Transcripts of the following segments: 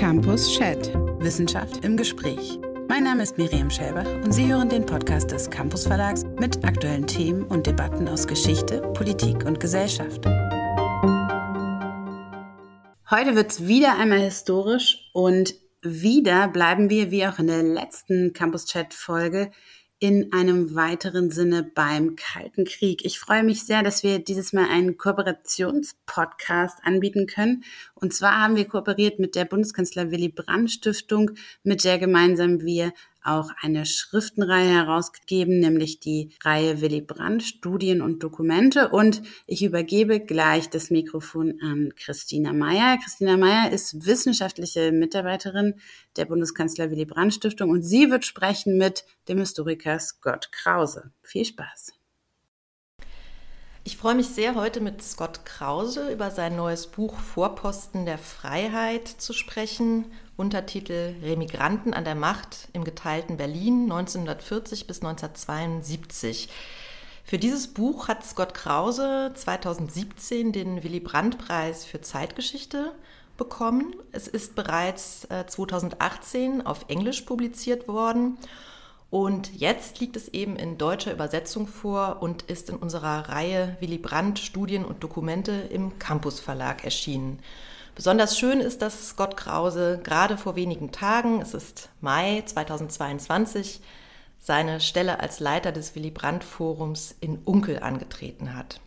Campus Chat. Wissenschaft im Gespräch. Mein Name ist Miriam Schäber und Sie hören den Podcast des Campus Verlags mit aktuellen Themen und Debatten aus Geschichte, Politik und Gesellschaft. Heute wird es wieder einmal historisch und wieder bleiben wir, wie auch in der letzten Campus Chat Folge, in einem weiteren Sinne beim Kalten Krieg. Ich freue mich sehr, dass wir dieses Mal einen Kooperationspodcast anbieten können. Und zwar haben wir kooperiert mit der Bundeskanzler Willy Brandt Stiftung, mit der gemeinsam wir auch eine Schriftenreihe herausgegeben, nämlich die Reihe Willy Brandt Studien und Dokumente. Und ich übergebe gleich das Mikrofon an Christina Meyer. Christina Meyer ist wissenschaftliche Mitarbeiterin der Bundeskanzler Willy Brandt Stiftung und sie wird sprechen mit dem Historiker Scott Krause. Viel Spaß. Ich freue mich sehr, heute mit Scott Krause über sein neues Buch Vorposten der Freiheit zu sprechen. Untertitel Remigranten an der Macht im geteilten Berlin 1940 bis 1972. Für dieses Buch hat Scott Krause 2017 den Willy Brandt-Preis für Zeitgeschichte bekommen. Es ist bereits 2018 äh, auf Englisch publiziert worden und jetzt liegt es eben in deutscher Übersetzung vor und ist in unserer Reihe Willy Brandt Studien und Dokumente im Campus Verlag erschienen. Besonders schön ist, dass Scott Krause gerade vor wenigen Tagen, es ist Mai 2022, seine Stelle als Leiter des Willy Brandt Forums in Unkel angetreten hat.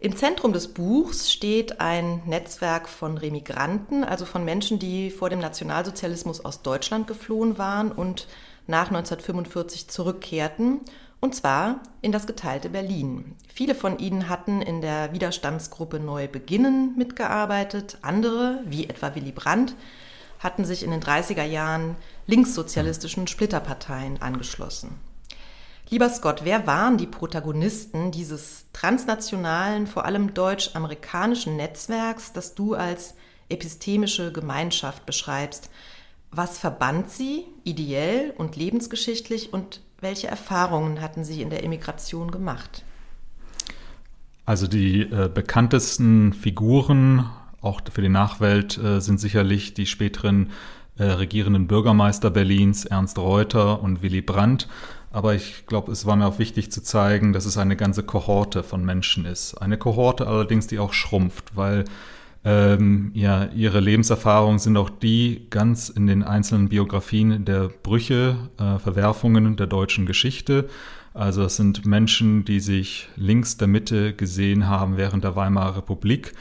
Im Zentrum des Buchs steht ein Netzwerk von Remigranten, also von Menschen, die vor dem Nationalsozialismus aus Deutschland geflohen waren und nach 1945 zurückkehrten, und zwar in das geteilte Berlin. Viele von ihnen hatten in der Widerstandsgruppe Neu Beginnen mitgearbeitet, andere, wie etwa Willy Brandt, hatten sich in den 30er Jahren linkssozialistischen Splitterparteien angeschlossen. Lieber Scott, wer waren die Protagonisten dieses transnationalen, vor allem deutsch-amerikanischen Netzwerks, das du als epistemische Gemeinschaft beschreibst? Was verband Sie ideell und lebensgeschichtlich und welche Erfahrungen hatten Sie in der Emigration gemacht? Also die äh, bekanntesten Figuren, auch für die Nachwelt, äh, sind sicherlich die späteren äh, regierenden Bürgermeister Berlins, Ernst Reuter und Willy Brandt. Aber ich glaube, es war mir auch wichtig zu zeigen, dass es eine ganze Kohorte von Menschen ist. Eine Kohorte allerdings, die auch schrumpft, weil ähm, ja, ihre Lebenserfahrungen sind auch die ganz in den einzelnen Biografien der Brüche, äh, Verwerfungen der deutschen Geschichte. Also es sind Menschen, die sich links der Mitte gesehen haben während der Weimarer Republik,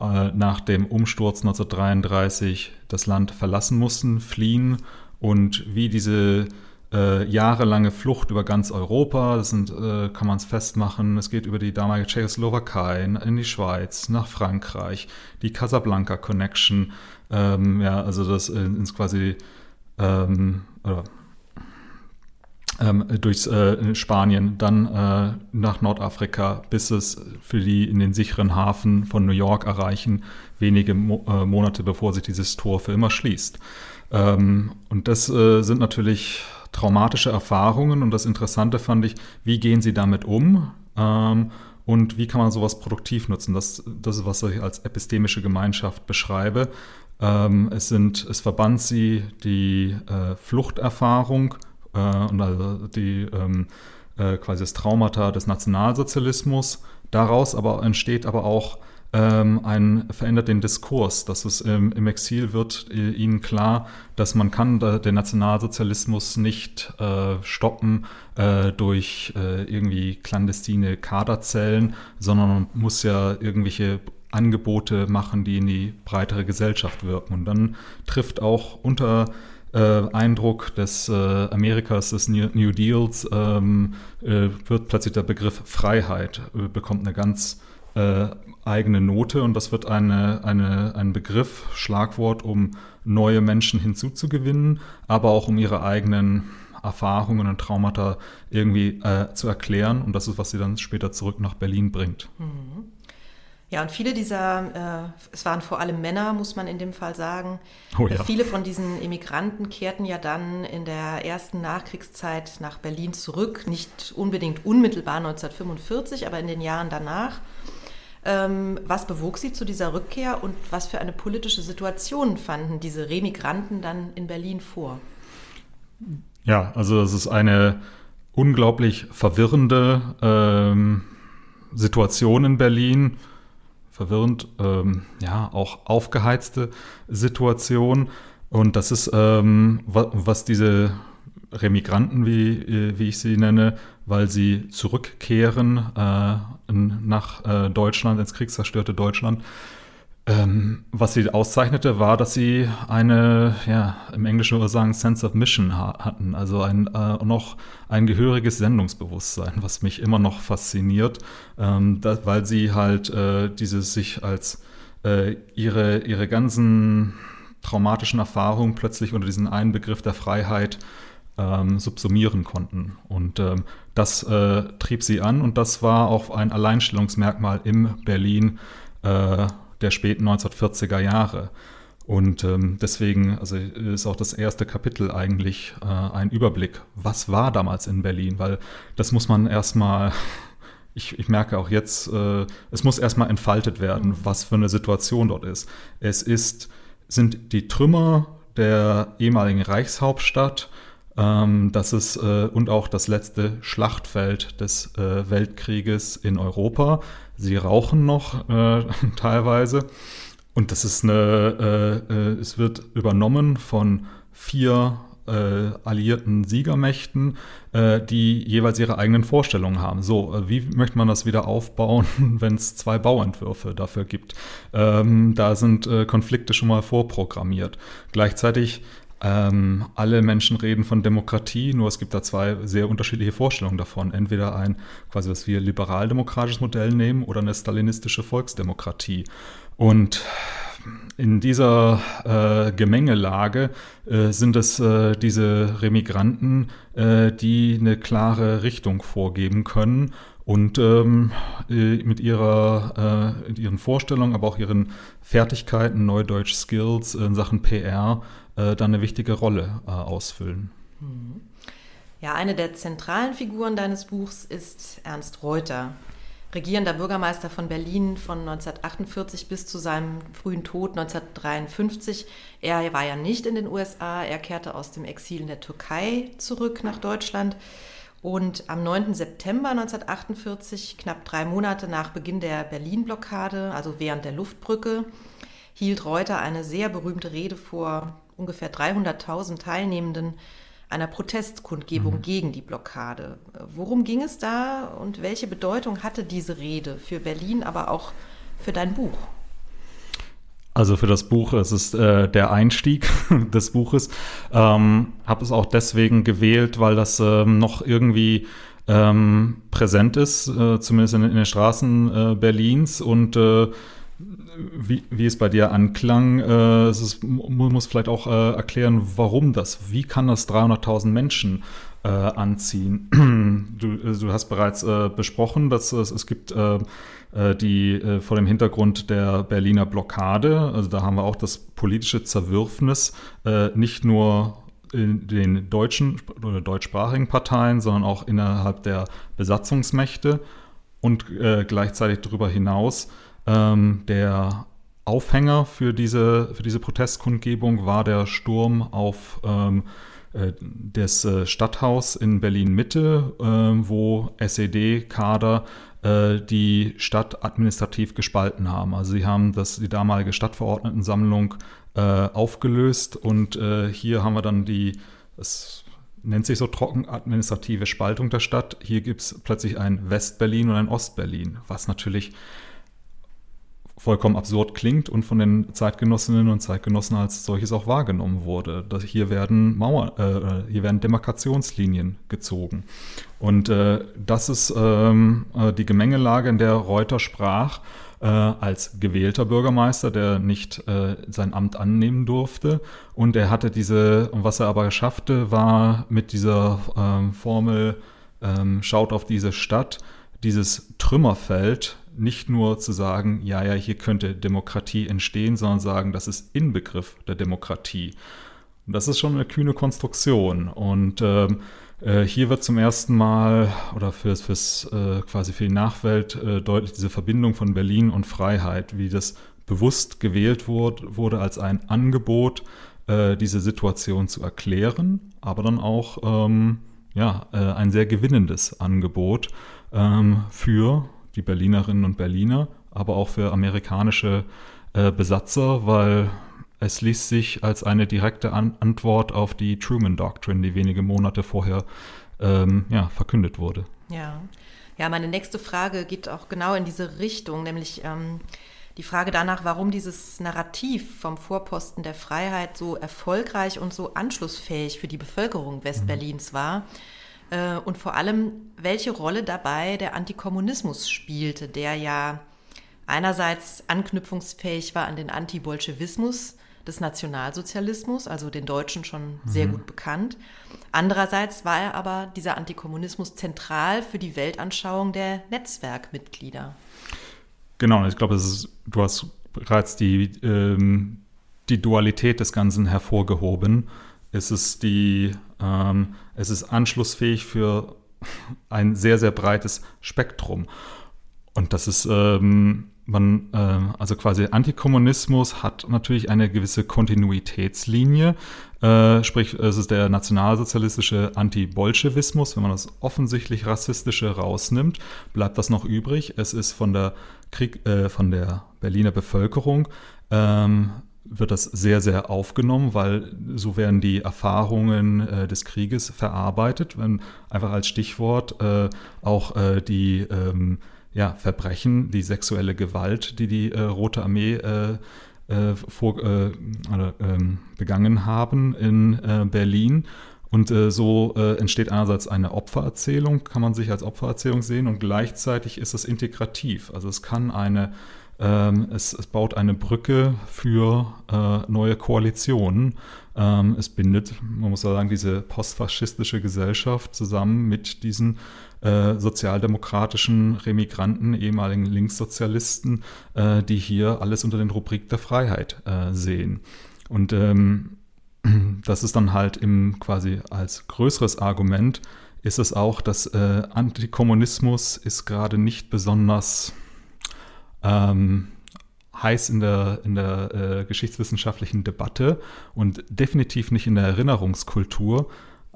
äh, nach dem Umsturz 1933 das Land verlassen mussten, fliehen und wie diese äh, jahrelange Flucht über ganz Europa. Das sind, äh, kann man es festmachen. Es geht über die damalige Tschechoslowakei in die Schweiz, nach Frankreich, die Casablanca Connection. Ähm, ja, also das äh, ist quasi ähm, oder, ähm, durch äh, Spanien, dann äh, nach Nordafrika, bis es für die in den sicheren Hafen von New York erreichen, wenige Mo äh, Monate bevor sich dieses Tor für immer schließt. Ähm, und das sind natürlich traumatische Erfahrungen und das Interessante fand ich, wie gehen sie damit um ähm, und wie kann man sowas produktiv nutzen. Das, das ist, was ich als epistemische Gemeinschaft beschreibe. Ähm, es, sind, es verband sie die äh, Fluchterfahrung äh, und also die ähm, äh, quasi das Traumata des Nationalsozialismus. Daraus aber entsteht aber auch ähm, ein, verändert den Diskurs. Dass es ähm, im Exil wird äh, ihnen klar, dass man kann da, den Nationalsozialismus nicht äh, stoppen äh, durch äh, irgendwie clandestine Kaderzellen, sondern man muss ja irgendwelche Angebote machen, die in die breitere Gesellschaft wirken. Und dann trifft auch unter äh, Eindruck des äh, Amerikas des New, New Deals ähm, äh, wird plötzlich der Begriff Freiheit äh, bekommt eine ganz äh, eigene Note und das wird eine, eine, ein Begriff, Schlagwort, um neue Menschen hinzuzugewinnen, aber auch um ihre eigenen Erfahrungen und Traumata irgendwie äh, zu erklären. Und das ist, was sie dann später zurück nach Berlin bringt. Mhm. Ja, und viele dieser, äh, es waren vor allem Männer, muss man in dem Fall sagen. Oh ja. Viele von diesen Emigranten kehrten ja dann in der ersten Nachkriegszeit nach Berlin zurück. Nicht unbedingt unmittelbar 1945, aber in den Jahren danach. Ähm, was bewog Sie zu dieser Rückkehr und was für eine politische Situation fanden diese Remigranten dann in Berlin vor? Ja, also es ist eine unglaublich verwirrende ähm, Situation in Berlin. Verwirrend, ähm, ja, auch aufgeheizte Situation. Und das ist, ähm, was diese Remigranten, wie, äh, wie ich sie nenne, weil sie zurückkehren äh, nach äh, Deutschland, ins kriegszerstörte Deutschland. Ähm, was sie auszeichnete, war, dass sie eine, ja, im Englischen würde ich sagen, Sense of Mission ha hatten, also ein, äh, noch ein gehöriges Sendungsbewusstsein, was mich immer noch fasziniert, ähm, da, weil sie halt äh, dieses sich als äh, ihre, ihre ganzen traumatischen Erfahrungen plötzlich unter diesen einen Begriff der Freiheit ähm, subsumieren konnten. Und ähm, das äh, trieb sie an und das war auch ein Alleinstellungsmerkmal im Berlin äh, der späten 1940er Jahre. Und ähm, deswegen also ist auch das erste Kapitel eigentlich äh, ein Überblick, was war damals in Berlin, weil das muss man erstmal, ich, ich merke auch jetzt, äh, es muss erstmal entfaltet werden, was für eine Situation dort ist. Es ist, sind die Trümmer der ehemaligen Reichshauptstadt, ähm, das ist äh, und auch das letzte Schlachtfeld des äh, Weltkrieges in Europa. Sie rauchen noch äh, teilweise. Und das ist eine, äh, äh, es wird übernommen von vier äh, alliierten Siegermächten, die jeweils ihre eigenen Vorstellungen haben. So, wie möchte man das wieder aufbauen, wenn es zwei Bauentwürfe dafür gibt? Ähm, da sind Konflikte schon mal vorprogrammiert. Gleichzeitig ähm, alle Menschen reden von Demokratie, nur es gibt da zwei sehr unterschiedliche Vorstellungen davon. Entweder ein quasi, was wir liberaldemokratisches Modell nehmen oder eine stalinistische Volksdemokratie. Und in dieser äh, Gemengelage äh, sind es äh, diese Remigranten, äh, die eine klare Richtung vorgeben können und ähm, äh, mit ihrer äh, mit ihren Vorstellungen, aber auch ihren Fertigkeiten, Neudeutsch Skills in Sachen PR äh, dann eine wichtige Rolle äh, ausfüllen. Mhm. Ja, eine der zentralen Figuren deines Buchs ist Ernst Reuter, regierender Bürgermeister von Berlin von 1948 bis zu seinem frühen Tod 1953. Er war ja nicht in den USA, er kehrte aus dem Exil in der Türkei zurück nach Deutschland. Und am 9. September 1948, knapp drei Monate nach Beginn der Berlin-Blockade, also während der Luftbrücke, hielt Reuter eine sehr berühmte Rede vor ungefähr 300.000 Teilnehmenden einer Protestkundgebung mhm. gegen die Blockade. Worum ging es da und welche Bedeutung hatte diese Rede für Berlin, aber auch für dein Buch? Also für das Buch, es ist äh, der Einstieg des Buches. Ähm, Habe es auch deswegen gewählt, weil das ähm, noch irgendwie ähm, präsent ist, äh, zumindest in, in, den Straßen äh, Berlins und äh, wie, wie es bei dir anklang, äh, es ist, man muss vielleicht auch äh, erklären, warum das, wie kann das 300.000 Menschen äh, anziehen? Du, äh, du, hast bereits äh, besprochen, dass es, es gibt äh, die vor dem Hintergrund der Berliner Blockade, also da haben wir auch das politische Zerwürfnis, nicht nur in den deutschen oder deutschsprachigen Parteien, sondern auch innerhalb der Besatzungsmächte und gleichzeitig darüber hinaus ähm, der Aufhänger für diese, für diese Protestkundgebung war der Sturm auf ähm, äh, das äh, Stadthaus in Berlin-Mitte, äh, wo SED-Kader äh, die Stadt administrativ gespalten haben. Also sie haben das, die damalige Stadtverordnetensammlung äh, aufgelöst und äh, hier haben wir dann die, es nennt sich so trocken, administrative Spaltung der Stadt. Hier gibt es plötzlich ein West-Berlin und ein Ost-Berlin, was natürlich vollkommen absurd klingt und von den Zeitgenossinnen und Zeitgenossen als solches auch wahrgenommen wurde. Dass hier werden Mauer, äh, hier werden Demarkationslinien gezogen. Und äh, das ist ähm, äh, die Gemengelage, in der Reuter sprach, äh, als gewählter Bürgermeister, der nicht äh, sein Amt annehmen durfte. Und er hatte diese, was er aber schaffte, war mit dieser ähm, Formel, ähm, schaut auf diese Stadt, dieses Trümmerfeld nicht nur zu sagen, ja, ja, hier könnte Demokratie entstehen, sondern sagen, das ist Inbegriff der Demokratie. Und das ist schon eine kühne Konstruktion. Und ähm, Äh, hier wird zum ersten Mal oder fürs, fürs äh, quasi für die Nachwelt äh, deutlich diese Verbindung von Berlin und Freiheit, wie das bewusst gewählt wurde, wurde als ein Angebot, äh, diese Situation zu erklären, aber dann auch ähm, ja, äh, ein sehr gewinnendes Angebot ähm, für die Berlinerinnen und Berliner, aber auch für amerikanische äh, Besatzer, weil es ließ sich als eine direkte An Antwort auf die Truman Doctrine, die wenige Monate vorher ähm, ja, verkündet wurde. Ja. ja, meine nächste Frage geht auch genau in diese Richtung, nämlich ähm, die Frage danach, warum dieses Narrativ vom Vorposten der Freiheit so erfolgreich und so anschlussfähig für die Bevölkerung Westberlins mhm. war. Äh, und vor allem, welche Rolle dabei der Antikommunismus spielte, der ja einerseits anknüpfungsfähig war an den Antibolschewismus, des Nationalsozialismus, also den Deutschen schon sehr mhm. gut bekannt. Andererseits war er aber dieser Antikommunismus zentral für die Weltanschauung der Netzwerkmitglieder. Genau, ich glaube, du hast bereits die, ähm, die Dualität des Ganzen hervorgehoben. Es ist, die, ähm, es ist anschlussfähig für ein sehr, sehr breites Spektrum. Und das ist ähm, man, äh, also quasi Antikommunismus hat natürlich eine gewisse Kontinuitätslinie, äh, sprich es ist der nationalsozialistische Anti-Bolschewismus. Wenn man das offensichtlich rassistische rausnimmt, bleibt das noch übrig. Es ist von der Krieg, äh, von der Berliner Bevölkerung ähm, wird das sehr, sehr aufgenommen, weil so werden die Erfahrungen äh, des Krieges verarbeitet. Wenn einfach als Stichwort äh, auch äh, die ähm, ja, Verbrechen, die sexuelle Gewalt, die die äh, Rote Armee äh, äh vor, äh, ähm, begangen haben in äh, Berlin. Und so entsteht einerseits eine Opfererzählung, kann man sich als Opfererzählung sehen, und gleichzeitig ist es integrativ. Also es kann eine ähm, es, es, baut eine Brücke für äh, neue Koalitionen. Ähm, es bindet, man muss sagen, diese postfaschistische Gesellschaft zusammen mit diesen äh, sozialdemokratischen Remigranten, ehemaligen Linkssozialisten, äh, die hier alles unter den Rubrik der Freiheit äh, sehen. Und ähm, das ist dann halt im quasi als größeres Argument ist es auch, dass äh, Antikommunismus ist gerade nicht besonders ähm, heiß in der, in der äh, geschichtswissenschaftlichen Debatte und definitiv nicht in der Erinnerungskultur,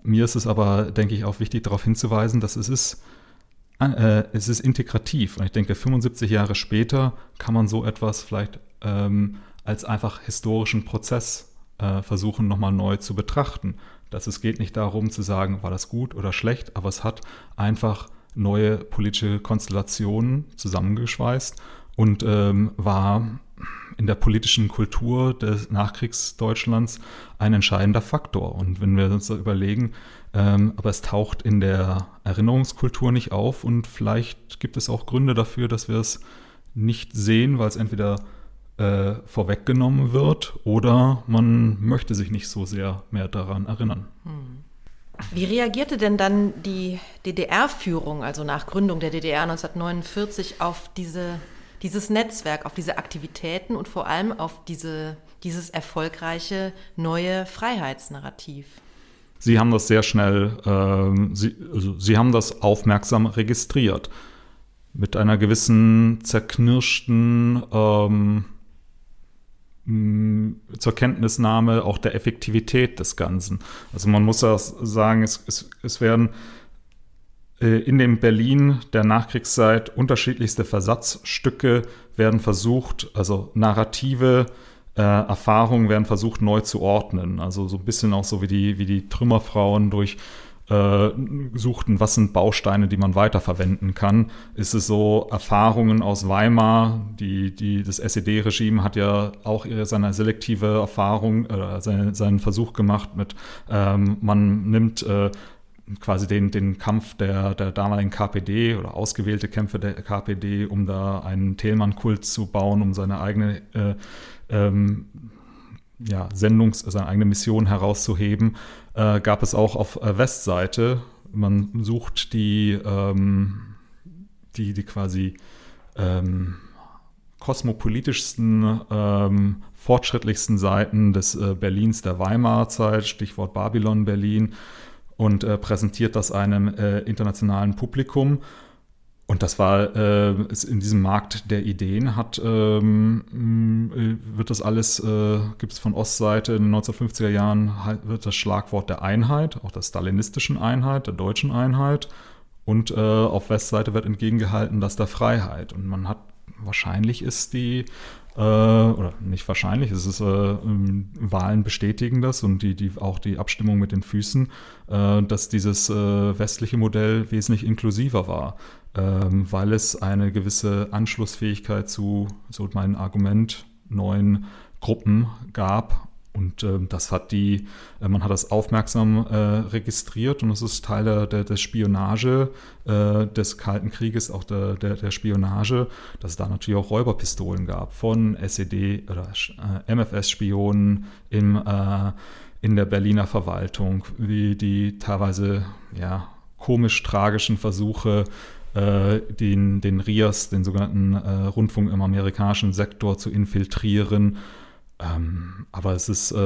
mir ist es aber, denke ich, auch wichtig darauf hinzuweisen, dass es ist, äh, es ist integrativ. Und ich denke, 75 Jahre später kann man so etwas vielleicht ähm, als einfach historischen Prozess äh, versuchen, nochmal neu zu betrachten. Dass es geht nicht darum zu sagen, war das gut oder schlecht, aber es hat einfach neue politische Konstellationen zusammengeschweißt und ähm, war in der politischen Kultur des Nachkriegsdeutschlands ein entscheidender Faktor. Und wenn wir uns da überlegen, ähm, aber es taucht in der Erinnerungskultur nicht auf und vielleicht gibt es auch Gründe dafür, dass wir es nicht sehen, weil es entweder äh, vorweggenommen wird oder man möchte sich nicht so sehr mehr daran erinnern. Hm. Wie reagierte denn dann die DDR-Führung, also nach Gründung der DDR 1949, auf diese dieses Netzwerk, auf diese Aktivitäten und vor allem auf diese, dieses erfolgreiche neue Freiheitsnarrativ. Sie haben das sehr schnell, äh, Sie, also Sie haben das aufmerksam registriert. Mit einer gewissen zerknirschten ähm, zur Kenntnisnahme auch der Effektivität des Ganzen. Also man muss ja sagen, es, es, es werden in dem Berlin der Nachkriegszeit unterschiedlichste Versatzstücke werden versucht, also narrative äh, Erfahrungen werden versucht neu zu ordnen. Also so ein bisschen auch so wie die, wie die Trümmerfrauen durch äh, suchten, was sind Bausteine, die man weiterverwenden kann. Ist es so Erfahrungen aus Weimar, die, die, das SED-Regime hat ja auch seine selektive Erfahrung, äh, seine, seinen Versuch gemacht mit, ähm, man nimmt äh, quasi den, den Kampf der, der damaligen KPD oder ausgewählte Kämpfe der KPD, um da einen Thälmann-Kult zu bauen, um seine eigene äh, ähm, ja, Sendungs-, seine eigene Mission herauszuheben, äh, gab es auch auf äh, Westseite. Man sucht die, ähm, die, die quasi ähm, kosmopolitischsten, ähm, fortschrittlichsten Seiten des äh, Berlins der Weimarer Zeit, Stichwort Babylon Berlin und äh, präsentiert das einem äh, internationalen Publikum. Und das war äh, in diesem Markt der Ideen hat ähm, äh, wird das alles äh, gibt es von Ostseite in den 1950er Jahren halt, wird das Schlagwort der Einheit, auch der stalinistischen Einheit, der deutschen Einheit und äh, auf Westseite wird entgegengehalten, dass der Freiheit und man hat wahrscheinlich ist die äh, oder nicht wahrscheinlich, es ist äh, ähm, Wahlen bestätigen das und die, die auch die Abstimmung mit den Füßen, äh, dass dieses äh, westliche Modell wesentlich inklusiver war, ähm, weil es eine gewisse Anschlussfähigkeit zu, so mein Argument, neuen Gruppen gab und äh, das hat die, äh, man hat das aufmerksam äh, registriert und es ist Teil der, der, der Spionage äh, des Kalten Krieges, auch der, der, der, Spionage, dass es da natürlich auch Räuberpistolen gab von SED oder äh, MFS-Spionen im, äh, in der Berliner Verwaltung, wie die teilweise ja, komisch-tragischen Versuche, den, den RIAS, den sogenannten Rundfunk im amerikanischen Sektor, zu infiltrieren ähm, aber es ist, äh,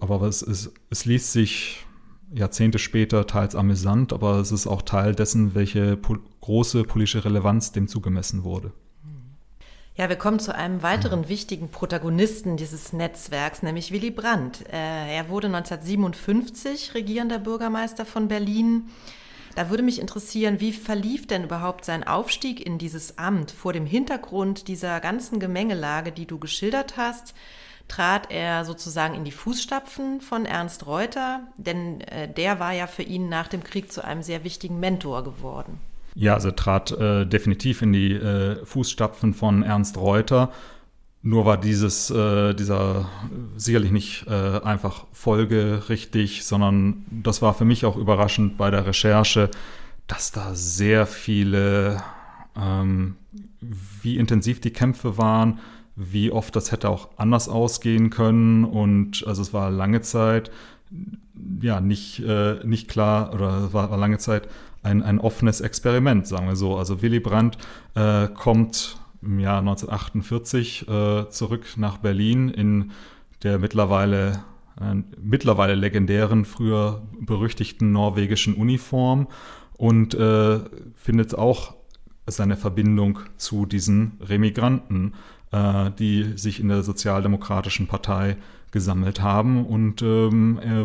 aber es, ist, es liest sich Jahrzehnte später teils amüsant, aber es ist auch Teil dessen, welche po große politische Relevanz dem zugemessen wurde. Ja, wir kommen zu einem weiteren mhm. wichtigen Protagonisten dieses Netzwerks, nämlich Willy Brandt. Äh, er wurde 1957 regierender Bürgermeister von Berlin. Da würde mich interessieren, wie verlief denn überhaupt sein Aufstieg in dieses Amt vor dem Hintergrund dieser ganzen Gemengelage, die du geschildert hast? trat er sozusagen in die Fußstapfen von Ernst Reuter, denn äh, der war ja für ihn nach dem Krieg zu einem sehr wichtigen Mentor geworden. Ja, also trat äh, definitiv in die äh, Fußstapfen von Ernst Reuter. Nur war dieses, äh, dieser sicherlich nicht äh, einfach folgerichtig, sondern das war für mich auch überraschend bei der Recherche, dass da sehr viele, ähm, wie intensiv die Kämpfe waren, wie oft das hätte auch anders ausgehen können. Und also es war lange Zeit ja nicht, äh, nicht klar oder war, war lange Zeit ein, ein offenes Experiment, sagen wir so. Also Willy Brandt äh, kommt im Jahr 1948 äh, zurück nach Berlin in der mittlerweile äh, mittlerweile legendären, früher berüchtigten norwegischen Uniform und äh, findet auch seine Verbindung zu diesen Remigranten äh, die sich in der Sozialdemokratischen Partei gesammelt haben. Und ähm, er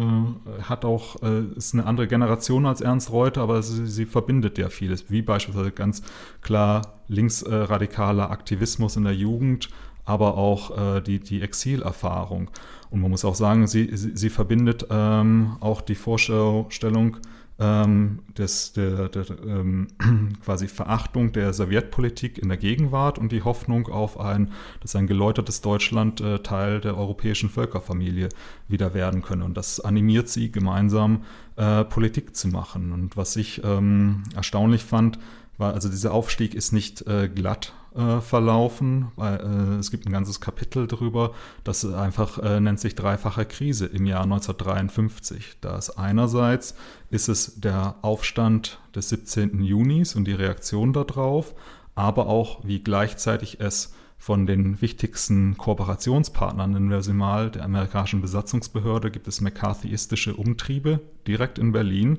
äh, hat auch, äh, ist eine andere Generation als Ernst Reuter, aber sie, sie verbindet ja vieles, wie beispielsweise ganz klar linksradikaler Aktivismus in der Jugend, aber auch äh, die, die Exilerfahrung. Und man muss auch sagen, sie, sie, sie verbindet ähm, auch die Vorstellung ähm, des, der, der ähm, quasi Verachtung der Sowjetpolitik in der Gegenwart und die Hoffnung auf ein, dass ein geläutertes Deutschland äh, Teil der europäischen Völkerfamilie wieder werden könne. Und das animiert sie, gemeinsam äh, Politik zu machen. Und was ich ähm, erstaunlich fand, war, also dieser Aufstieg ist nicht äh, glatt äh, verlaufen, weil äh, es gibt ein ganzes Kapitel darüber, das einfach äh, nennt sich dreifache Krise im Jahr 1953. Da ist einerseits ist es der Aufstand des 17. Junis und die Reaktion darauf, aber auch wie gleichzeitig es von den wichtigsten Kooperationspartnern, nennen wir sie mal, der amerikanischen Besatzungsbehörde, gibt es McCarthyistische Umtriebe direkt in Berlin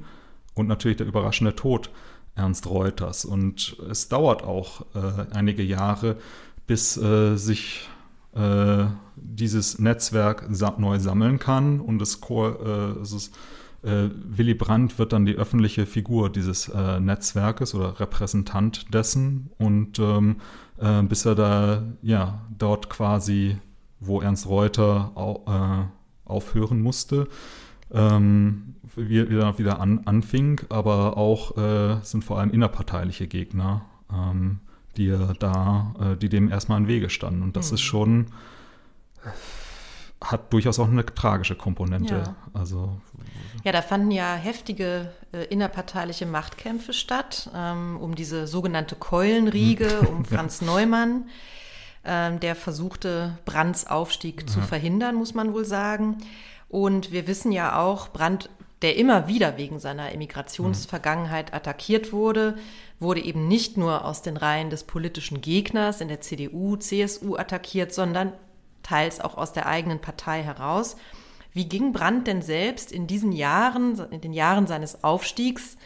und natürlich der überraschende Tod Ernst Reuters. Und es dauert auch äh, einige Jahre, bis äh, sich äh, dieses Netzwerk sa neu sammeln kann und das Core, äh, es äh, Willy Brandt wird dann die öffentliche Figur dieses äh, Netzwerkes oder Repräsentant dessen und ähm, bis er da ja dort quasi, wo Ernst Reuter au aufhören musste, ähm, wieder, wieder an, anfing, aber auch äh, sind vor allem innerparteiliche Gegner, ähm, die da, äh, die dem erstmal im Wege standen. Und das mhm. ist schon, hat durchaus auch eine tragische Komponente. Ja. Also, ja, da fanden ja heftige äh, innerparteiliche Machtkämpfe statt, ähm, um diese sogenannte Keulenriege, um Franz ja. Neumann, ähm, der versuchte, Brands Aufstieg ja. zu verhindern, muss man wohl sagen. Und wir wissen ja auch, Brandt, der immer wieder wegen seiner Emigrationsvergangenheit attackiert wurde, wurde eben nicht nur aus den Reihen des politischen Gegners in der CDU, CSU attackiert, sondern teils auch aus der eigenen Partei heraus. Wie ging Brandt denn selbst in diesen Jahren, in den Jahren seines Aufstiegs,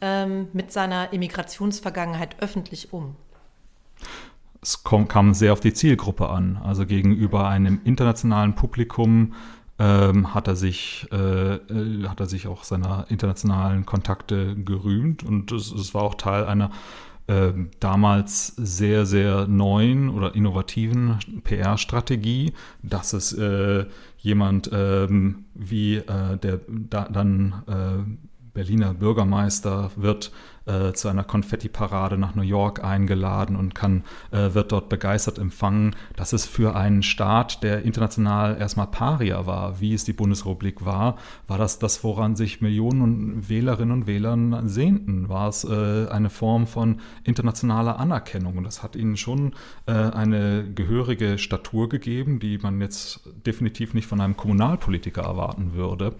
ähm, mit seiner Immigrationsvergangenheit öffentlich um? Es kam sehr auf die Zielgruppe an. Also gegenüber einem internationalen Publikum ähm, hat er sich äh, äh hat er sich auch seiner internationalen Kontakte gerühmt. Und es, es war auch Teil einer äh, damals sehr sehr neuen oder innovativen PR-Strategie, dass es äh, jemand ähm, wie äh, der da, dann Berliner Bürgermeister wird äh, zu einer Konfetti-Parade nach New York eingeladen und kann, äh, wird dort begeistert empfangen. Das ist für einen Staat, der international erstmal Paria war, wie es die Bundesrepublik war, war das das, woran sich Millionen Wählerinnen und Wähler sehnten. War es äh, eine Form von internationaler Anerkennung. Und das hat ihnen schon äh, eine gehörige Statur gegeben, die man jetzt definitiv nicht von einem Kommunalpolitiker erwarten würde.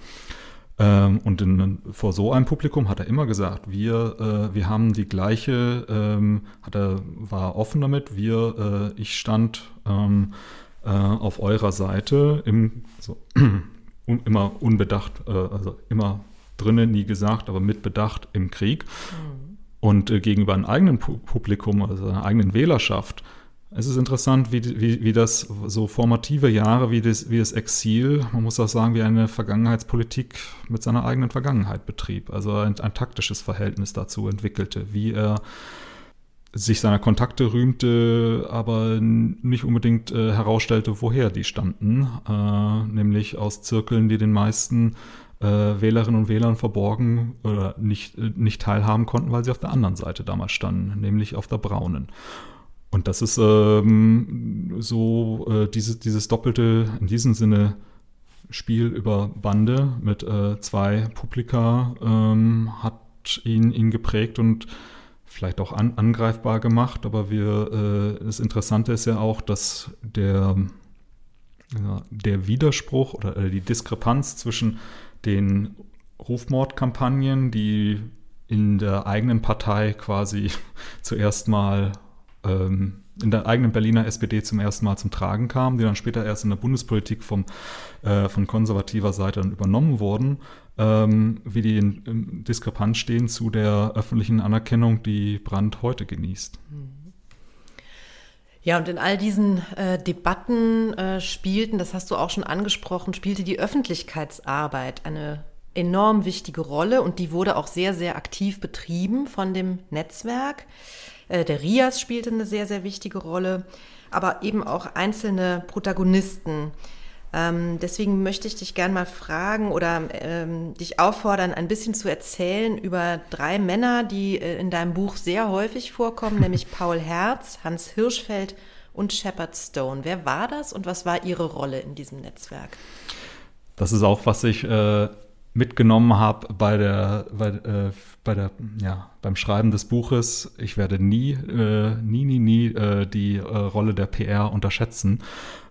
Ähm, und in, vor so einem Publikum hat er immer gesagt, wir, äh, wir haben die gleiche, ähm, hat er, war offen damit, wir, äh, ich stand ähm, äh, auf eurer Seite, im, so, un, immer unbedacht, äh, also immer drinnen, nie gesagt, aber mit Bedacht im Krieg. Mhm. Und äh, gegenüber einem eigenen Publikum, also einer eigenen Wählerschaft, es ist interessant, wie, wie, wie das so formative Jahre, wie das, wie das Exil, man muss auch sagen, wie eine Vergangenheitspolitik mit seiner eigenen Vergangenheit betrieb. Also ein, ein taktisches Verhältnis dazu entwickelte, wie er sich seiner Kontakte rühmte, aber nicht unbedingt äh, herausstellte, woher die standen, äh, nämlich aus Zirkeln, die den meisten äh, Wählerinnen und Wählern verborgen oder nicht, äh, nicht teilhaben konnten, weil sie auf der anderen Seite damals standen, nämlich auf der braunen. Und das ist ähm, so äh, diese, dieses doppelte, in diesem Sinne, Spiel über Bande mit äh, zwei Publika ähm, hat ihn, ihn geprägt und vielleicht auch an, angreifbar gemacht. Aber wir, äh, das Interessante ist ja auch, dass der, ja, der Widerspruch oder äh, die Diskrepanz zwischen den Rufmordkampagnen, die in der eigenen Partei quasi zuerst mal ähm, in der eigenen Berliner SPD zum ersten Mal zum Tragen kam, die dann später erst in der Bundespolitik vom, äh, von konservativer Seite dann übernommen wurden, ähm, wie die in, in Diskrepanz stehen zu der öffentlichen Anerkennung, die Brandt heute genießt. Ja, und in all diesen äh, Debatten äh, spielten, das hast du auch schon angesprochen, spielte die Öffentlichkeitsarbeit eine enorm wichtige Rolle und die wurde auch sehr, sehr aktiv betrieben von dem Netzwerk. Äh, der Rias spielte eine sehr, sehr wichtige Rolle, aber eben auch einzelne Protagonisten. Ähm, deswegen möchte ich dich gerne mal fragen oder ähm, dich auffordern, ein bisschen zu erzählen über drei Männer, die äh, in deinem Buch sehr häufig vorkommen, nämlich Paul Herz, Hans Hirschfeld und Shepard Stone. Wer war das und was war ihre Rolle in diesem Netzwerk? Das ist auch, was ich äh, mitgenommen habe bei der, bei, äh, bei der, ja, beim Schreiben des Buches. Ich werde nie, äh, nie, nie, nie äh, die äh, Rolle der PR unterschätzen.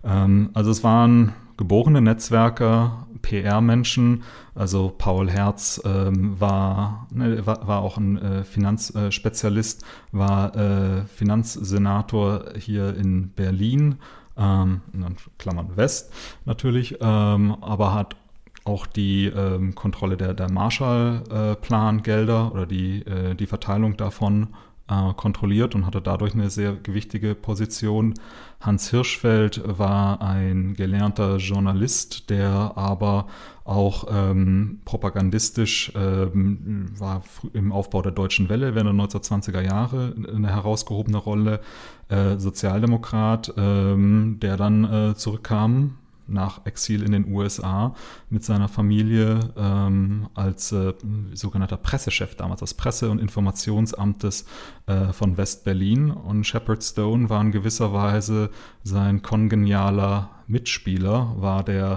Ähm, also es waren geborene Netzwerker, PR-Menschen. Also Paul Herz ähm, war, ne, war, war, auch ein äh, Finanzspezialist, war äh, Finanzsenator hier in Berlin. Ähm, in Klammern West natürlich, ähm, aber hat auch die ähm, Kontrolle der, der Marshall-Plan-Gelder oder die, äh, die Verteilung davon äh, kontrolliert und hatte dadurch eine sehr gewichtige Position. Hans Hirschfeld war ein gelernter Journalist, der aber auch ähm, propagandistisch ähm, war im Aufbau der Deutschen Welle während der 1920er Jahre eine herausgehobene Rolle. Äh, Sozialdemokrat, ähm, der dann äh, zurückkam nach Exil in den USA mit seiner Familie ähm, als äh, sogenannter Pressechef damals, des Presse- und Informationsamtes äh, von West-Berlin. Und Shepard Stone war in gewisser Weise sein kongenialer Mitspieler, war der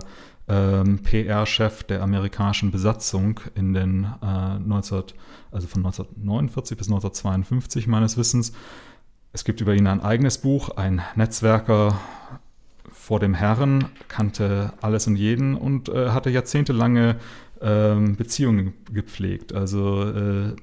ähm, PR-Chef der amerikanischen Besatzung in den äh, 19, also von 1949 bis 1952 meines Wissens. Es gibt über ihn ein eigenes Buch, ein Netzwerker vor dem Herrn, kannte alles und jeden und äh, hatte jahrzehntelange äh, Beziehungen gepflegt. Also äh,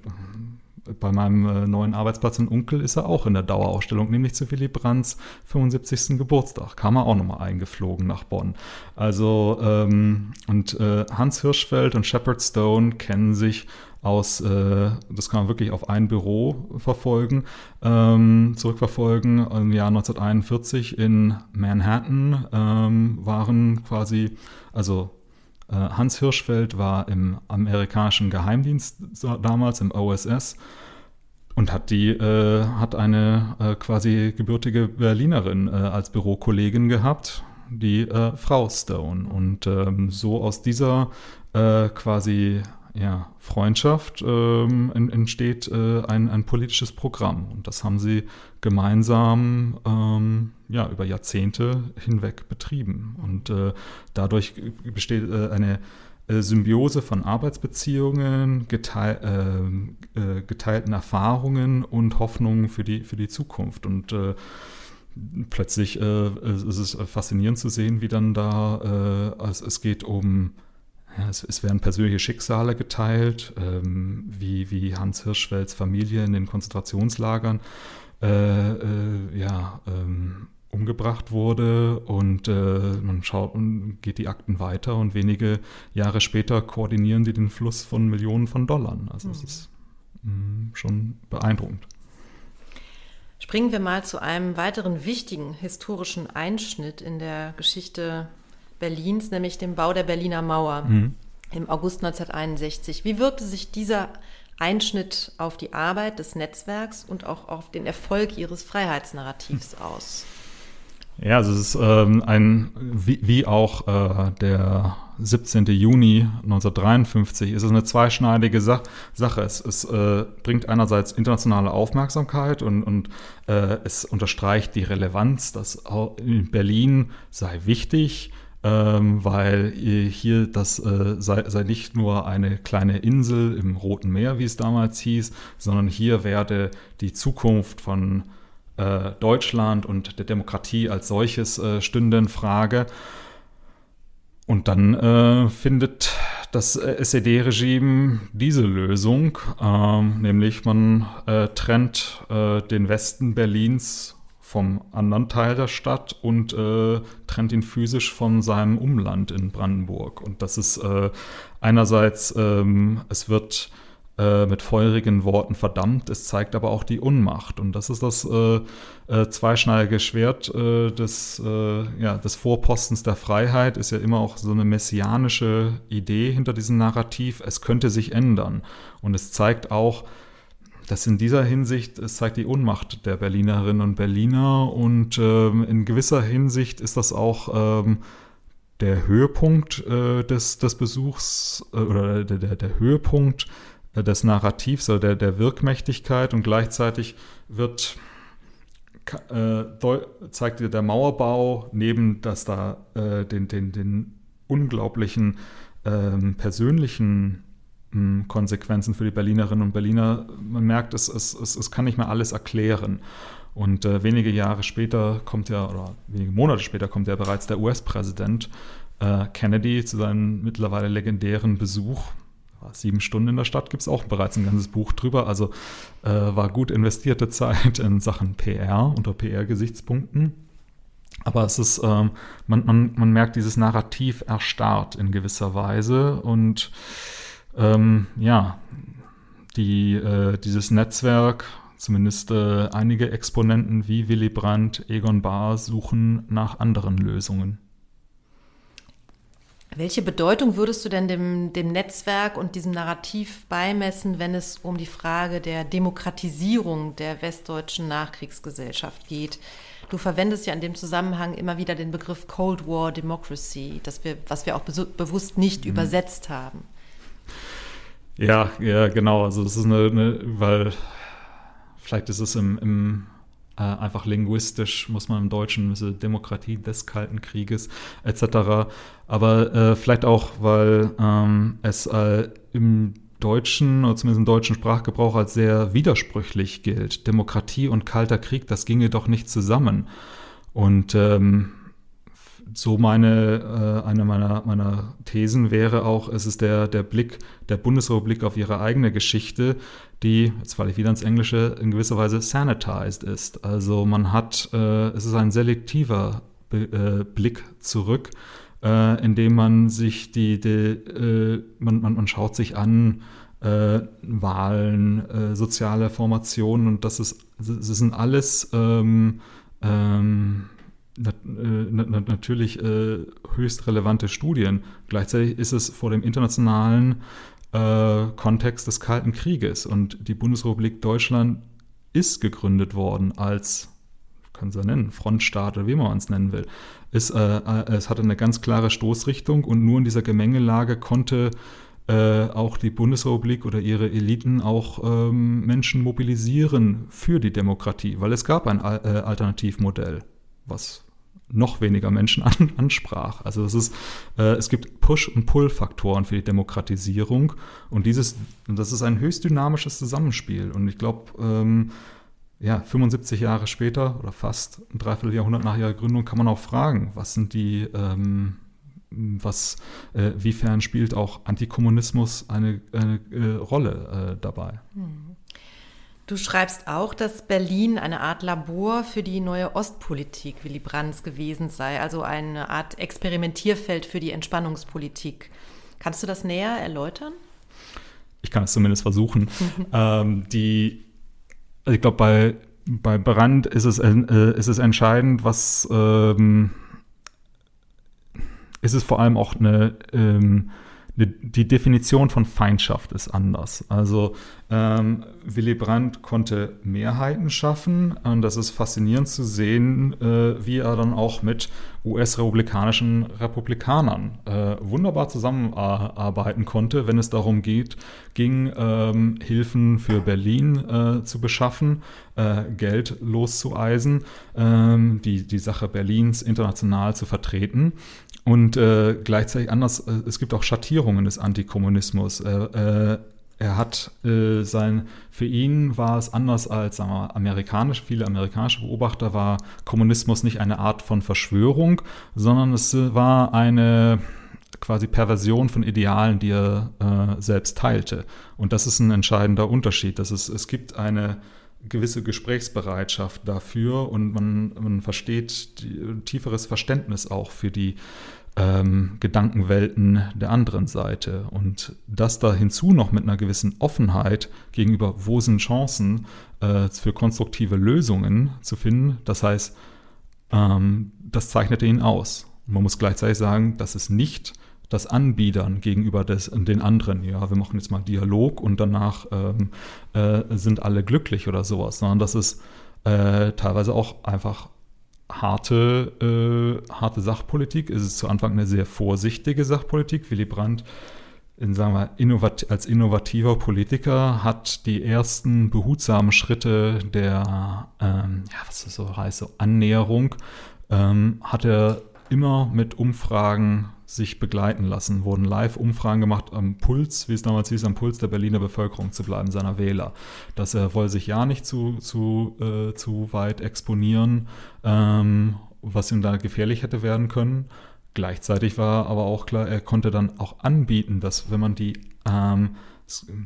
bei meinem äh, neuen Arbeitsplatz in Unkel ist er auch in der Dauerausstellung, nämlich zu Willy Brandts 75. Geburtstag. Kam er auch nochmal eingeflogen nach Bonn. Also, ähm, und äh, Hans Hirschfeld und Shepard Stone kennen sich aus, äh, das kann man wirklich auf ein Büro verfolgen, ähm, zurückverfolgen. Im Jahr 1941 in Manhattan ähm, waren quasi, also äh, Hans Hirschfeld war im amerikanischen Geheimdienst damals, im OSS, und hat die, äh, hat eine äh, quasi gebürtige Berlinerin äh, als Bürokollegin gehabt, die äh, Frau Stone. Und ähm, so aus dieser quasi ja, Freundschaft ähm, entsteht äh, ein, ein politisches Programm. Und das haben sie gemeinsam ähm, ja, über Jahrzehnte hinweg betrieben. Und äh, dadurch besteht äh, eine äh, Symbiose von Arbeitsbeziehungen, geteil, äh, äh, geteilten Erfahrungen und Hoffnungen für die, für die Zukunft. Und plötzlich ist es faszinierend zu sehen, wie dann da, es, es geht um ja, es, es, werden persönliche Schicksale geteilt, ähm, wie, wie Hans Hirschfelds Familie in den Konzentrationslagern äh, äh, ja, ähm, umgebracht wurde und äh, man schaut und geht die Akten weiter und wenige Jahre später koordinieren die den Fluss von Millionen von Dollar. Also es hm. ist mh, mm, schon beeindruckend. Springen wir mal zu einem weiteren wichtigen historischen Einschnitt in der Geschichte Berlins, nämlich dem Bau der Berliner Mauer mhm. im August 1961. Wie wirkte sich dieser Einschnitt auf die Arbeit des Netzwerks und auch auf den Erfolg ihres Freiheitsnarrativs aus? Ja, also es ist ähm, ein, wie, wie auch äh, der 17. Juni 1953, ist es eine zweischneidige Sa Sache. Es, es äh, bringt einerseits internationale Aufmerksamkeit und, und äh, es unterstreicht die Relevanz, dass Berlin sei wichtig, weil hier das äh, sei, sei, nicht nur eine kleine Insel im Roten Meer, wie es damals hieß, sondern hier werde die Zukunft von äh, Deutschland und der Demokratie als solches äh, stünde in Frage. Und dann äh, findet das SED-Regime diese Lösung, ähm, nämlich man äh, trennt äh, den Westen Berlins vom anderen Teil der Stadt und äh, trennt ihn physisch von seinem Umland in Brandenburg. Und das ist äh, einerseits, ähm, es wird äh, mit feurigen Worten verdammt, es zeigt aber auch die Unmacht. Und das ist das äh, äh, zweischneidige Schwert des, ja, des Vorpostens der Freiheit, ist ja immer auch so eine messianische Idee hinter diesem Narrativ. Es könnte sich ändern. Und es zeigt auch, das in dieser Hinsicht, es zeigt die Unmacht der Berlinerinnen und Berliner und ähm, in gewisser Hinsicht ist das auch ähm, der Höhepunkt äh, des, des Besuchs äh, oder der, der, der Höhepunkt äh, des Narrativs oder der, der Wirkmächtigkeit und gleichzeitig wird äh, zeigt der Mauerbau neben dass da äh, den, den, den unglaublichen ähm, persönlichen Konsequenzen für die Berlinerinnen und Berliner. Man merkt, es, es, es, es kann nicht mehr alles erklären. Und äh, wenige Jahre später kommt ja, oder wenige Monate später kommt ja bereits der US-Präsident äh, Kennedy zu seinem mittlerweile legendären Besuch. Sieben Stunden in der Stadt gibt es auch bereits ein ganzes Buch drüber. Also äh, war gut investierte Zeit in Sachen PR unter PR-Gesichtspunkten. Aber es ist, ähm, man, man, man merkt, dieses Narrativ erstarrt in gewisser Weise und ähm, ja, die, äh, dieses Netzwerk, zumindest äh, einige Exponenten wie Willy Brandt, Egon Bahr suchen nach anderen Lösungen. Welche Bedeutung würdest du denn dem, dem Netzwerk und diesem Narrativ beimessen, wenn es um die Frage der Demokratisierung der westdeutschen Nachkriegsgesellschaft geht? Du verwendest ja in dem Zusammenhang immer wieder den Begriff Cold War Democracy, das wir, was wir auch bewusst nicht mhm. übersetzt haben. Ja, ja, genau. Also das ist eine, eine weil vielleicht ist es im, im äh, einfach linguistisch, muss man im Deutschen diese Demokratie des Kalten Krieges etc. Aber äh, vielleicht auch, weil ähm, es äh, im deutschen oder zumindest im deutschen Sprachgebrauch als sehr widersprüchlich gilt. Demokratie und Kalter Krieg, das ginge doch nicht zusammen. Und ähm, so meine, äh, eine meiner, meiner Thesen wäre auch, es ist der, der Blick der Bundesrepublik auf ihre eigene Geschichte, die, jetzt falle ich wieder ins Englische, in gewisser Weise sanitized ist. Also man hat, äh, es ist ein selektiver Be äh, Blick zurück, äh, indem man sich die, die äh, man, man, man schaut sich an, äh, Wahlen, äh, soziale Formationen und das ist, das sind alles ähm, ähm, nat äh, nat natürlich äh, höchst relevante Studien. Gleichzeitig ist es vor dem internationalen äh, Kontext des Kalten Krieges und die Bundesrepublik Deutschland ist gegründet worden als kann es ja nennen, Frontstaat oder wie man es nennen will. Es, äh, äh, es hatte eine ganz klare Stoßrichtung und nur in dieser Gemengelage konnte äh, auch die Bundesrepublik oder ihre Eliten auch ähm, Menschen mobilisieren für die Demokratie, weil es gab ein äh, Alternativmodell, was noch weniger Menschen an, ansprach. Also es ist, äh, es gibt Push- und Pull-Faktoren für die Demokratisierung und dieses, das ist ein höchst dynamisches Zusammenspiel. Und ich glaube, ähm, ja, 75 Jahre später oder fast ein Dreivierteljahrhundert nach ihrer Gründung kann man auch fragen, was sind die, ähm, was, äh, wiefern spielt auch Antikommunismus eine, eine äh, Rolle äh, dabei? Hm. Du schreibst auch, dass Berlin eine Art Labor für die neue Ostpolitik Willy Brandts gewesen sei, also eine Art Experimentierfeld für die Entspannungspolitik. Kannst du das näher erläutern? Ich kann es zumindest versuchen. ähm, die, also ich glaube, bei, bei Brandt ist es, äh, ist es entscheidend, was ähm, ist es vor allem auch eine ähm, die Definition von Feindschaft ist anders. Also ähm, Willy Brandt konnte Mehrheiten schaffen und das ist faszinierend zu sehen, äh, wie er dann auch mit US-republikanischen Republikanern äh, wunderbar zusammenarbeiten konnte, wenn es darum geht, ging, ähm, Hilfen für Berlin äh, zu beschaffen, äh, Geld loszueisen, ähm, die, die Sache Berlins international zu vertreten. Und äh, gleichzeitig anders, äh, es gibt auch Schattierungen des Antikommunismus. Äh, er hat äh, sein, für ihn war es anders als sagen wir, amerikanisch, viele amerikanische Beobachter war Kommunismus nicht eine Art von Verschwörung, sondern es war eine quasi Perversion von Idealen, die er äh, selbst teilte. Und das ist ein entscheidender Unterschied. Das ist, es gibt eine gewisse Gesprächsbereitschaft dafür und man, man versteht die, tieferes Verständnis auch für die ähm, Gedankenwelten der anderen Seite. Und das da hinzu noch mit einer gewissen Offenheit gegenüber, wo sind Chancen äh, für konstruktive Lösungen zu finden, das heißt, ähm, das zeichnete ihn aus. Man muss gleichzeitig sagen, dass es nicht das Anbiedern gegenüber des, den anderen, ja, wir machen jetzt mal Dialog und danach ähm, äh, sind alle glücklich oder sowas, sondern das ist äh, teilweise auch einfach harte, äh, harte Sachpolitik. Es ist zu Anfang eine sehr vorsichtige Sachpolitik. Willy Brandt in, sagen wir, innovat als innovativer Politiker hat die ersten behutsamen Schritte der, ähm, ja, was das so heißt, so Annäherung, ähm, hat er immer mit Umfragen sich begleiten lassen, wurden Live-Umfragen gemacht am Puls, wie es damals hieß, am Puls der Berliner Bevölkerung zu bleiben, seiner Wähler. Dass er wolle sich ja nicht zu, zu, äh, zu weit exponieren, ähm, was ihm da gefährlich hätte werden können. Gleichzeitig war aber auch klar, er konnte dann auch anbieten, dass wenn man die ähm,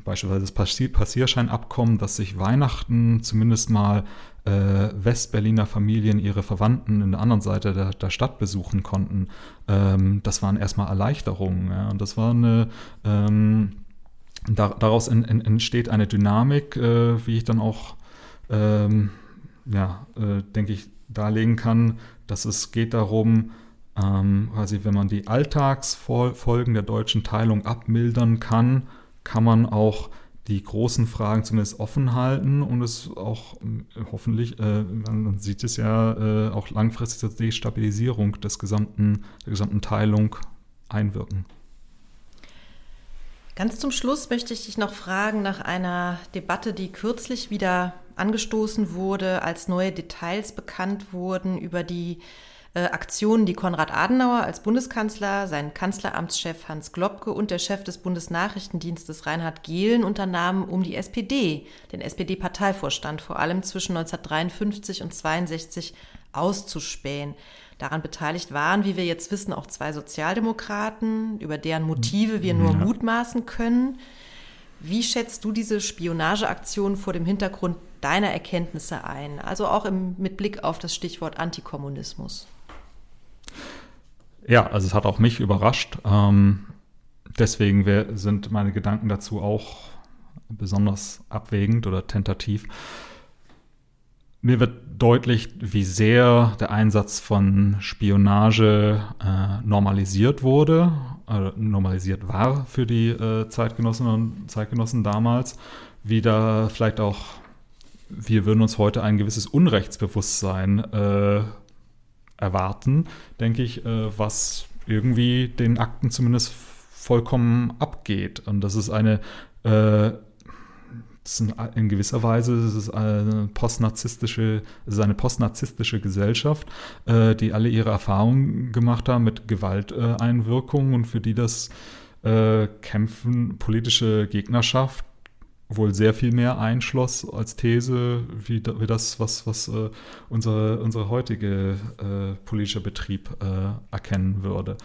beispielsweise das Passierscheinabkommen, dass sich Weihnachten zumindest mal äh, Westberliner Familien ihre Verwandten in der anderen Seite der, der Stadt besuchen konnten. Ähm, das waren erstmal Erleichterungen. Ja? Und das war eine, ähm, da, daraus in, in, entsteht eine Dynamik, äh, wie ich dann auch, ähm, ja, äh, denke ich, darlegen kann, dass es geht darum, ähm, quasi, wenn man die Alltagsfolgen der deutschen Teilung abmildern kann, kann man auch die großen Fragen zumindest offen halten und es auch äh, hoffentlich, äh, man sieht es ja, äh, auch langfristig zur Destabilisierung des gesamten, der gesamten Teilung einwirken. Ganz zum Schluss möchte ich dich noch fragen nach einer Debatte, die kürzlich wieder angestoßen wurde, als neue Details bekannt wurden über die äh, Aktionen, die Konrad Adenauer als Bundeskanzler, sein Kanzleramtschef Hans Globke und der Chef des Bundesnachrichtendienstes Reinhard Gehlen unternahmen, um die SPD, den SPD-Parteivorstand, vor allem zwischen 1953 und 1962 auszuspähen. Daran beteiligt waren, wie wir jetzt wissen, auch zwei Sozialdemokraten, über deren Motive wir nur ja. mutmaßen können. Wie schätzt du diese Spionageaktion vor dem Hintergrund deiner Erkenntnisse ein? Also auch im, mit Blick auf das Stichwort Antikommunismus. Ja, also es hat auch mich überrascht. Ähm, deswegen wär, sind meine Gedanken dazu auch besonders abwägend oder tentativ. Mir wird deutlich, wie sehr der Einsatz von Spionage äh, normalisiert wurde, äh, normalisiert war für die äh, Zeitgenossinnen und Zeitgenossen damals, wie da vielleicht auch, wir würden uns heute ein gewisses Unrechtsbewusstsein äh, erwarten, denke ich, äh, was irgendwie den Akten zumindest vollkommen abgeht. Und das ist eine äh, ist in gewisser Weise ist es eine postnarzisstische, ist eine postnarzisstische Gesellschaft, äh, die alle ihre Erfahrungen gemacht haben mit Gewalteinwirkungen und für die das äh, Kämpfen, politische Gegnerschaft wohl sehr viel mehr einschloss als These, wie, wie das, was, was äh, unsere, unsere heutige äh, politische Betrieb äh, erkennen würde.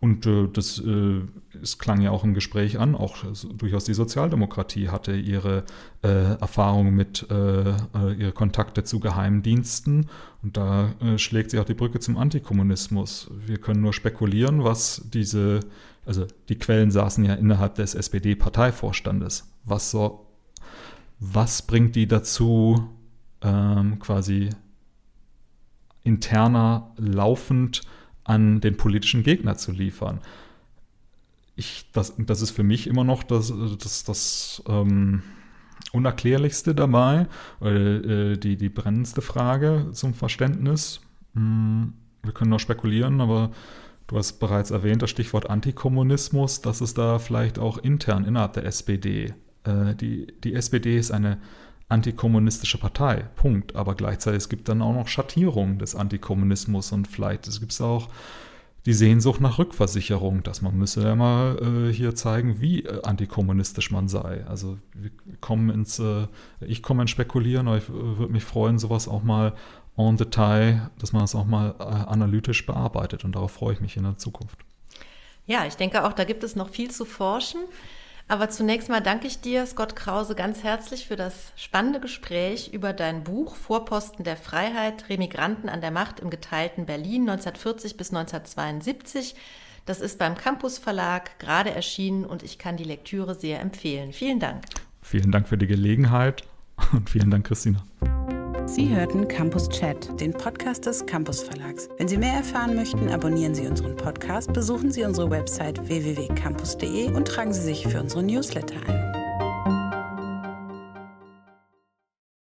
Und äh, das äh, es klang ja auch im Gespräch an, auch durchaus die Sozialdemokratie hatte ihre äh, Erfahrungen mit, äh, äh, ihre Kontakte zu Geheimdiensten. Und da äh, schlägt sich auch die Brücke zum Antikommunismus. Wir können nur spekulieren, was diese, also die Quellen saßen ja innerhalb des SPD-Parteivorstandes. Was, so, was bringt die dazu, ähm, quasi interner laufend an den politischen Gegner zu liefern. Ich, das, das ist für mich immer noch das, das, das ähm, Unerklärlichste dabei, äh, die, die brennendste Frage zum Verständnis. Hm, wir können noch spekulieren, aber du hast bereits erwähnt, das Stichwort Antikommunismus, dass es da vielleicht auch intern innerhalb der SPD. Äh, die, die SPD ist eine antikommunistische Partei. Punkt. Aber gleichzeitig es gibt dann auch noch Schattierungen des Antikommunismus und vielleicht es gibt auch die Sehnsucht nach Rückversicherung, dass man müsse ja mal äh, hier zeigen, wie äh, antikommunistisch man sei. Also wir kommen ins, äh, ich komme ins Spekulieren, aber ich äh, würde mich freuen, sowas auch mal en Detail, dass man das auch mal äh, analytisch bearbeitet und darauf freue ich mich in der Zukunft. Ja, ich denke auch, da gibt es noch viel zu forschen. Aber zunächst mal danke ich dir, Scott Krause, ganz herzlich für das spannende Gespräch über dein Buch Vorposten der Freiheit, Remigranten an der Macht im geteilten Berlin 1940 bis 1972. Das ist beim Campus Verlag gerade erschienen und ich kann die Lektüre sehr empfehlen. Vielen Dank. Vielen Dank für die Gelegenheit und vielen Dank, Christina. Sie hörten Campus Chat, den Podcast des Campus Verlags. Wenn Sie mehr erfahren möchten, abonnieren Sie unseren Podcast, besuchen Sie unsere Website www.campus.de und tragen Sie sich für unsere Newsletter ein.